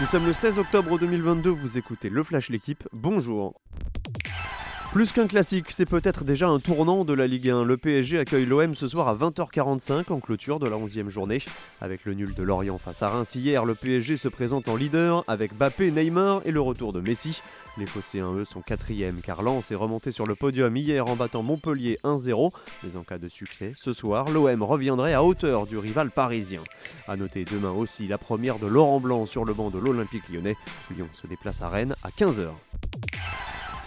Nous sommes le 16 octobre 2022, vous écoutez Le Flash L'équipe, bonjour. Plus qu'un classique, c'est peut-être déjà un tournant de la Ligue 1. Le PSG accueille l'OM ce soir à 20h45 en clôture de la 11e journée. Avec le nul de Lorient face à Reims hier, le PSG se présente en leader avec Bappé, Neymar et le retour de Messi. Les Phocéens, eux, sont quatrième car Lens est remonté sur le podium hier en battant Montpellier 1-0. Mais en cas de succès, ce soir, l'OM reviendrait à hauteur du rival parisien. A noter demain aussi la première de Laurent Blanc sur le banc de l'Olympique lyonnais. Lyon se déplace à Rennes à 15h.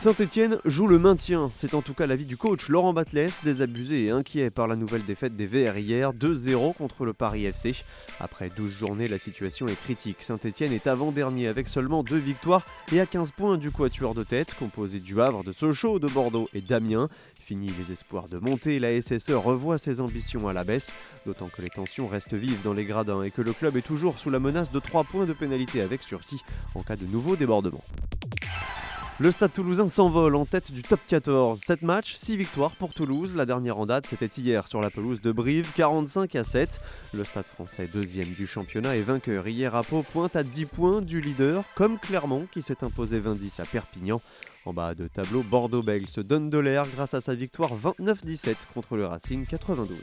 Saint-Etienne joue le maintien, c'est en tout cas l'avis du coach Laurent Batles, désabusé et inquiet par la nouvelle défaite des VR hier, 2-0 contre le Paris FC. Après 12 journées, la situation est critique. Saint-Etienne est avant-dernier avec seulement deux victoires et à 15 points du quatuor de tête, composé du Havre, de Sochaux, de Bordeaux et d'Amiens. Fini les espoirs de monter, la SSE revoit ses ambitions à la baisse, d'autant que les tensions restent vives dans les gradins et que le club est toujours sous la menace de 3 points de pénalité avec sursis en cas de nouveau débordement. Le Stade toulousain s'envole en tête du top 14. 7 matchs, 6 victoires pour Toulouse. La dernière en date, c'était hier sur la pelouse de Brive, 45 à 7. Le Stade français, deuxième du championnat et vainqueur hier à Pau, pointe à 10 points du leader, comme Clermont qui s'est imposé 20-10 à Perpignan. En bas de tableau, Bordeaux-Bègles se donne de l'air grâce à sa victoire 29-17 contre le Racing 92.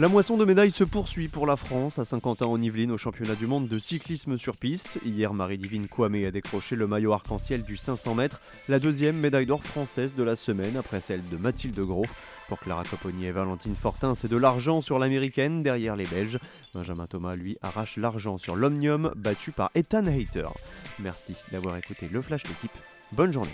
La moisson de médailles se poursuit pour la France à Saint-Quentin en Yvelines au championnat du monde de cyclisme sur piste. Hier, Marie-Divine Kwame a décroché le maillot arc-en-ciel du 500 mètres, la deuxième médaille d'or française de la semaine après celle de Mathilde Gros. Pour Clara Coponi et Valentine Fortin, c'est de l'argent sur l'américaine derrière les Belges. Benjamin Thomas, lui, arrache l'argent sur l'Omnium battu par Ethan Hater. Merci d'avoir écouté le Flash l'équipe. Bonne journée.